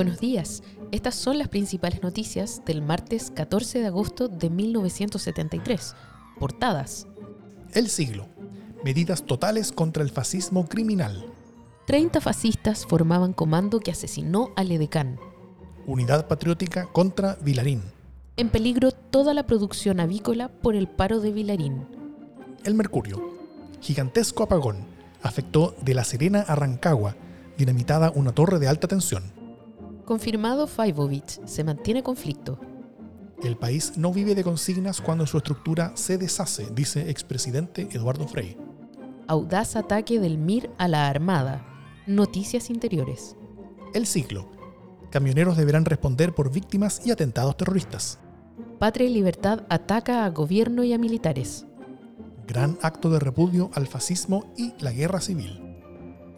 Buenos días, estas son las principales noticias del martes 14 de agosto de 1973. Portadas. El siglo. Medidas totales contra el fascismo criminal. 30 fascistas formaban comando que asesinó al edecán. Unidad patriótica contra Vilarín. En peligro toda la producción avícola por el paro de Vilarín. El Mercurio. Gigantesco apagón. Afectó de La Serena a Rancagua. Dinamitada una torre de alta tensión. Confirmado Faivovich, se mantiene conflicto. El país no vive de consignas cuando su estructura se deshace, dice expresidente Eduardo Frei. Audaz ataque del MIR a la Armada. Noticias interiores. El ciclo. Camioneros deberán responder por víctimas y atentados terroristas. Patria y Libertad ataca a gobierno y a militares. Gran acto de repudio al fascismo y la guerra civil.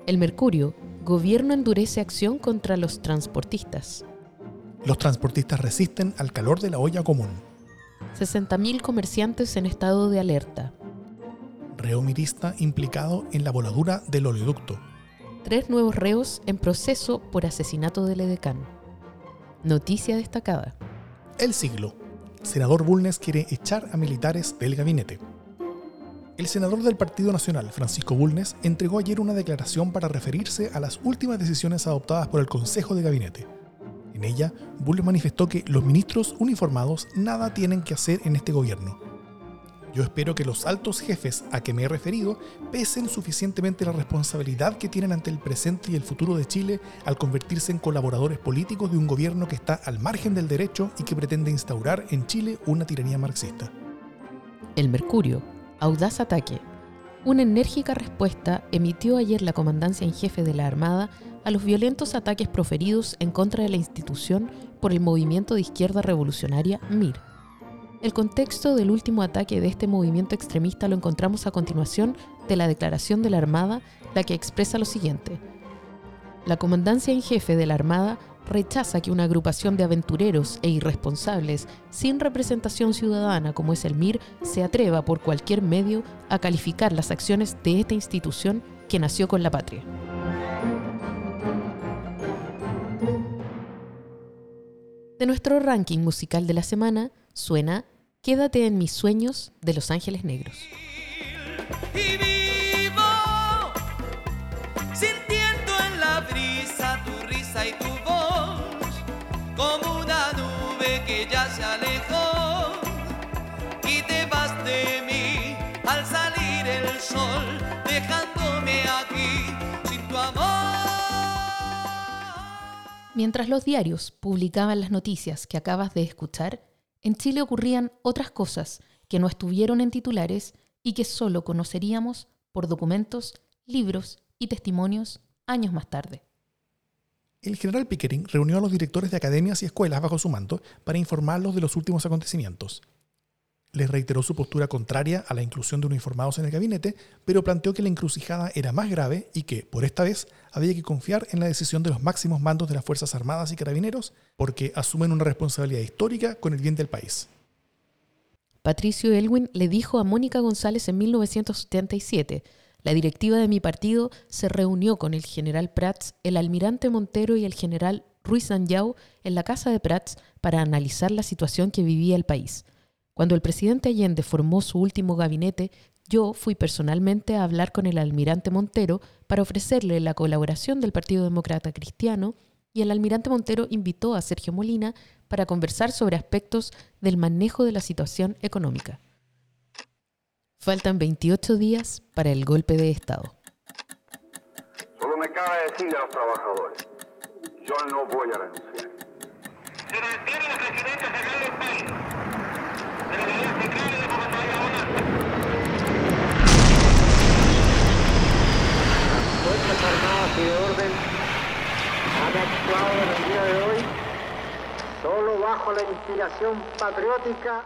El Mercurio Gobierno endurece acción contra los transportistas. Los transportistas resisten al calor de la olla común. 60.000 comerciantes en estado de alerta. Reo mirista implicado en la voladura del oleoducto. Tres nuevos reos en proceso por asesinato del edecán. Noticia destacada. El siglo. Senador Bulnes quiere echar a militares del gabinete. El senador del Partido Nacional, Francisco Bulnes, entregó ayer una declaración para referirse a las últimas decisiones adoptadas por el Consejo de Gabinete. En ella, Bulnes manifestó que los ministros uniformados nada tienen que hacer en este gobierno. Yo espero que los altos jefes a que me he referido pesen suficientemente la responsabilidad que tienen ante el presente y el futuro de Chile al convertirse en colaboradores políticos de un gobierno que está al margen del derecho y que pretende instaurar en Chile una tiranía marxista. El Mercurio, audaz ataque. Una enérgica respuesta emitió ayer la comandancia en jefe de la Armada a los violentos ataques proferidos en contra de la institución por el movimiento de izquierda revolucionaria MIR. El contexto del último ataque de este movimiento extremista lo encontramos a continuación de la declaración de la Armada, la que expresa lo siguiente. La comandancia en jefe de la Armada rechaza que una agrupación de aventureros e irresponsables sin representación ciudadana como es el MIR se atreva por cualquier medio a calificar las acciones de esta institución que nació con la patria. De nuestro ranking musical de la semana suena Quédate en mis sueños de Los Ángeles Negros. Mientras los diarios publicaban las noticias que acabas de escuchar, en Chile ocurrían otras cosas que no estuvieron en titulares y que solo conoceríamos por documentos, libros y testimonios años más tarde el general Pickering reunió a los directores de academias y escuelas bajo su manto para informarlos de los últimos acontecimientos. Les reiteró su postura contraria a la inclusión de uniformados en el gabinete, pero planteó que la encrucijada era más grave y que, por esta vez, había que confiar en la decisión de los máximos mandos de las Fuerzas Armadas y Carabineros, porque asumen una responsabilidad histórica con el bien del país. Patricio Elwin le dijo a Mónica González en 1977 la directiva de mi partido se reunió con el general Prats, el almirante Montero y el general Ruiz Anyau en la casa de Prats para analizar la situación que vivía el país. Cuando el presidente Allende formó su último gabinete, yo fui personalmente a hablar con el almirante Montero para ofrecerle la colaboración del Partido Demócrata Cristiano y el almirante Montero invitó a Sergio Molina para conversar sobre aspectos del manejo de la situación económica. Faltan 28 días para el golpe de Estado. Solo me cabe decirle a los trabajadores, yo no voy a renunciar. Se mantiene la presidencia central del país, Fuerzas Armadas de Orden que ha actuado el día de hoy solo bajo la inspiración patriótica.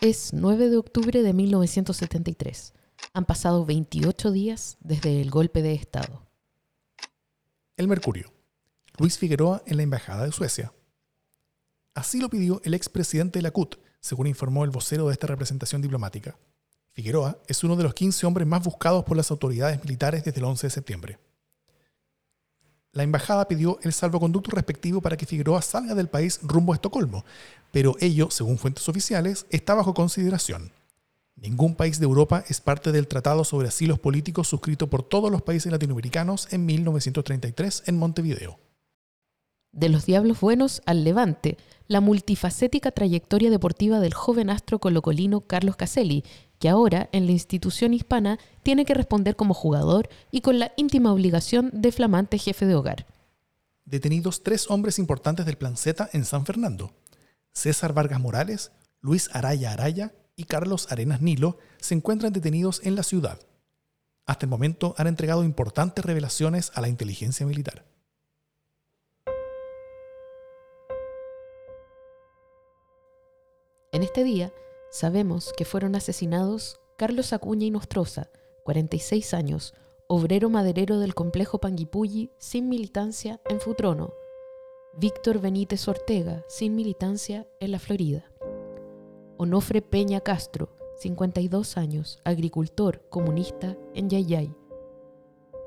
Es 9 de octubre de 1973. Han pasado 28 días desde el golpe de Estado. El Mercurio. Luis Figueroa en la Embajada de Suecia. Así lo pidió el expresidente de la CUT, según informó el vocero de esta representación diplomática. Figueroa es uno de los 15 hombres más buscados por las autoridades militares desde el 11 de septiembre. La embajada pidió el salvoconducto respectivo para que Figueroa salga del país rumbo a Estocolmo, pero ello, según fuentes oficiales, está bajo consideración. Ningún país de Europa es parte del Tratado sobre Asilos Políticos suscrito por todos los países latinoamericanos en 1933 en Montevideo. De los Diablos Buenos al Levante, la multifacética trayectoria deportiva del joven astro colocolino Carlos Caselli, que ahora en la institución hispana tiene que responder como jugador y con la íntima obligación de flamante jefe de hogar. Detenidos tres hombres importantes del Plan Z en San Fernando. César Vargas Morales, Luis Araya Araya y Carlos Arenas Nilo se encuentran detenidos en la ciudad. Hasta el momento han entregado importantes revelaciones a la inteligencia militar. En este día sabemos que fueron asesinados Carlos Acuña y Nostroza, 46 años, obrero maderero del complejo Panguipulli, sin militancia en Futrono, Víctor Benítez Ortega, sin militancia en la Florida, Onofre Peña Castro, 52 años, agricultor comunista en Yayay,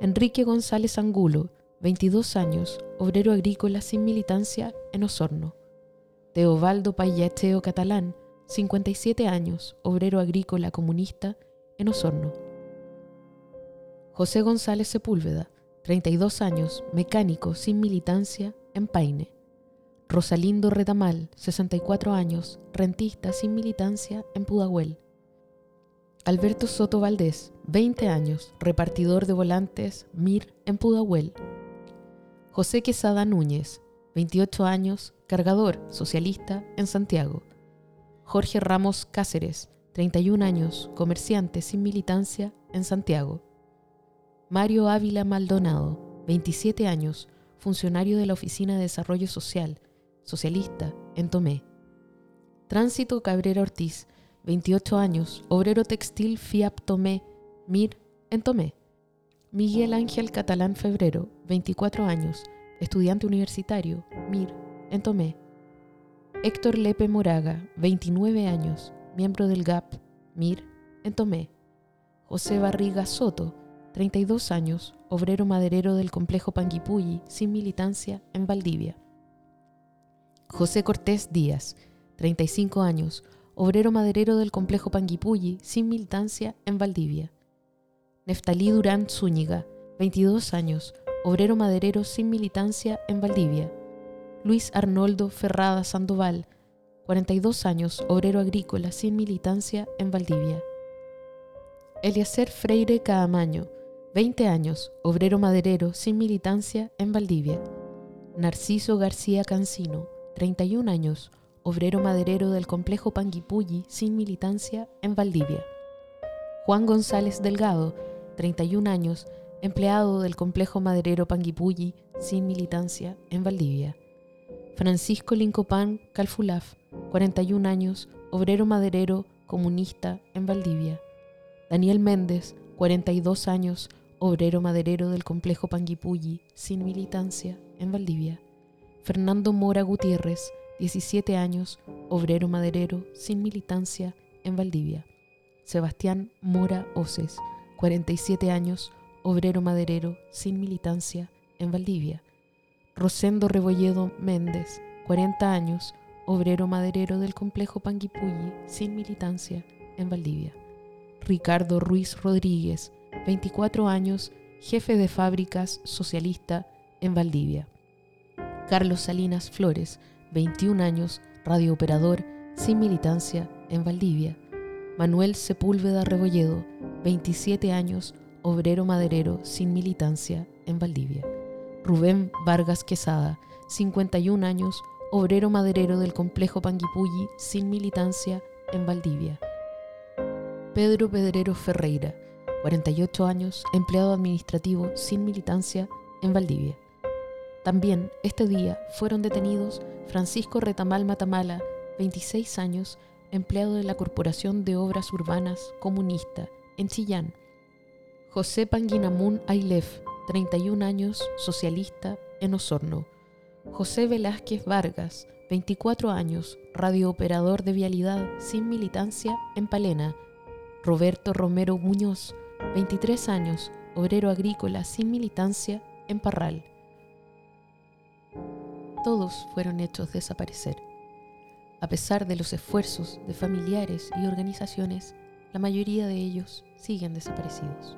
Enrique González Angulo, 22 años, obrero agrícola sin militancia en Osorno, Teobaldo Payacheo Catalán, 57 años, obrero agrícola comunista en Osorno. José González Sepúlveda, 32 años, mecánico sin militancia en Paine. Rosalindo Retamal, 64 años, rentista sin militancia en Pudahuel. Alberto Soto Valdés, 20 años, repartidor de volantes MIR en Pudahuel. José Quesada Núñez, 28 años, cargador socialista en Santiago. Jorge Ramos Cáceres, 31 años, comerciante sin militancia en Santiago. Mario Ávila Maldonado, 27 años, funcionario de la Oficina de Desarrollo Social, socialista en Tomé. Tránsito Cabrera Ortiz, 28 años, obrero textil FIAP Tomé, MIR en Tomé. Miguel Ángel Catalán Febrero, 24 años, estudiante universitario, MIR, en Tomé. Héctor Lepe Moraga, 29 años, miembro del GAP, MIR, en Tomé. José Barriga Soto, 32 años, obrero maderero del complejo Panguipulli, sin militancia, en Valdivia. José Cortés Díaz, 35 años, obrero maderero del complejo Panguipulli, sin militancia, en Valdivia. Neftalí Durán Zúñiga, 22 años, obrero maderero sin militancia en Valdivia. Luis Arnoldo Ferrada Sandoval, 42 años, obrero agrícola sin militancia en Valdivia. Eliezer Freire Caamaño, 20 años, obrero maderero sin militancia en Valdivia. Narciso García Cancino, 31 años, obrero maderero del complejo Panguipulli sin militancia en Valdivia. Juan González Delgado, 31 años, empleado del complejo maderero Panguipulli sin militancia en Valdivia. Francisco Lincopán Calfulaf, 41 años, obrero maderero comunista en Valdivia. Daniel Méndez, 42 años, obrero maderero del complejo Panguipulli sin militancia en Valdivia. Fernando Mora Gutiérrez, 17 años, obrero maderero sin militancia en Valdivia. Sebastián Mora Oces, 47 años, obrero maderero sin militancia en Valdivia. Rosendo Rebolledo Méndez, 40 años, obrero maderero del complejo Panguipulli sin militancia en Valdivia. Ricardo Ruiz Rodríguez, 24 años, jefe de fábricas socialista en Valdivia. Carlos Salinas Flores, 21 años, radiooperador sin militancia en Valdivia. Manuel Sepúlveda Rebolledo, 27 años, obrero maderero sin militancia en Valdivia. Rubén Vargas Quesada, 51 años, obrero maderero del complejo Panguipulli sin militancia en Valdivia. Pedro Pedrero Ferreira, 48 años, empleado administrativo sin militancia en Valdivia. También este día fueron detenidos Francisco Retamal Matamala, 26 años, empleado de la Corporación de Obras Urbanas Comunista en Chillán. José Panguinamun Ailef, 31 años, socialista en Osorno. José Velázquez Vargas, 24 años, radiooperador de vialidad sin militancia en Palena. Roberto Romero Muñoz, 23 años, obrero agrícola sin militancia en Parral. Todos fueron hechos desaparecer. A pesar de los esfuerzos de familiares y organizaciones, la mayoría de ellos siguen desaparecidos.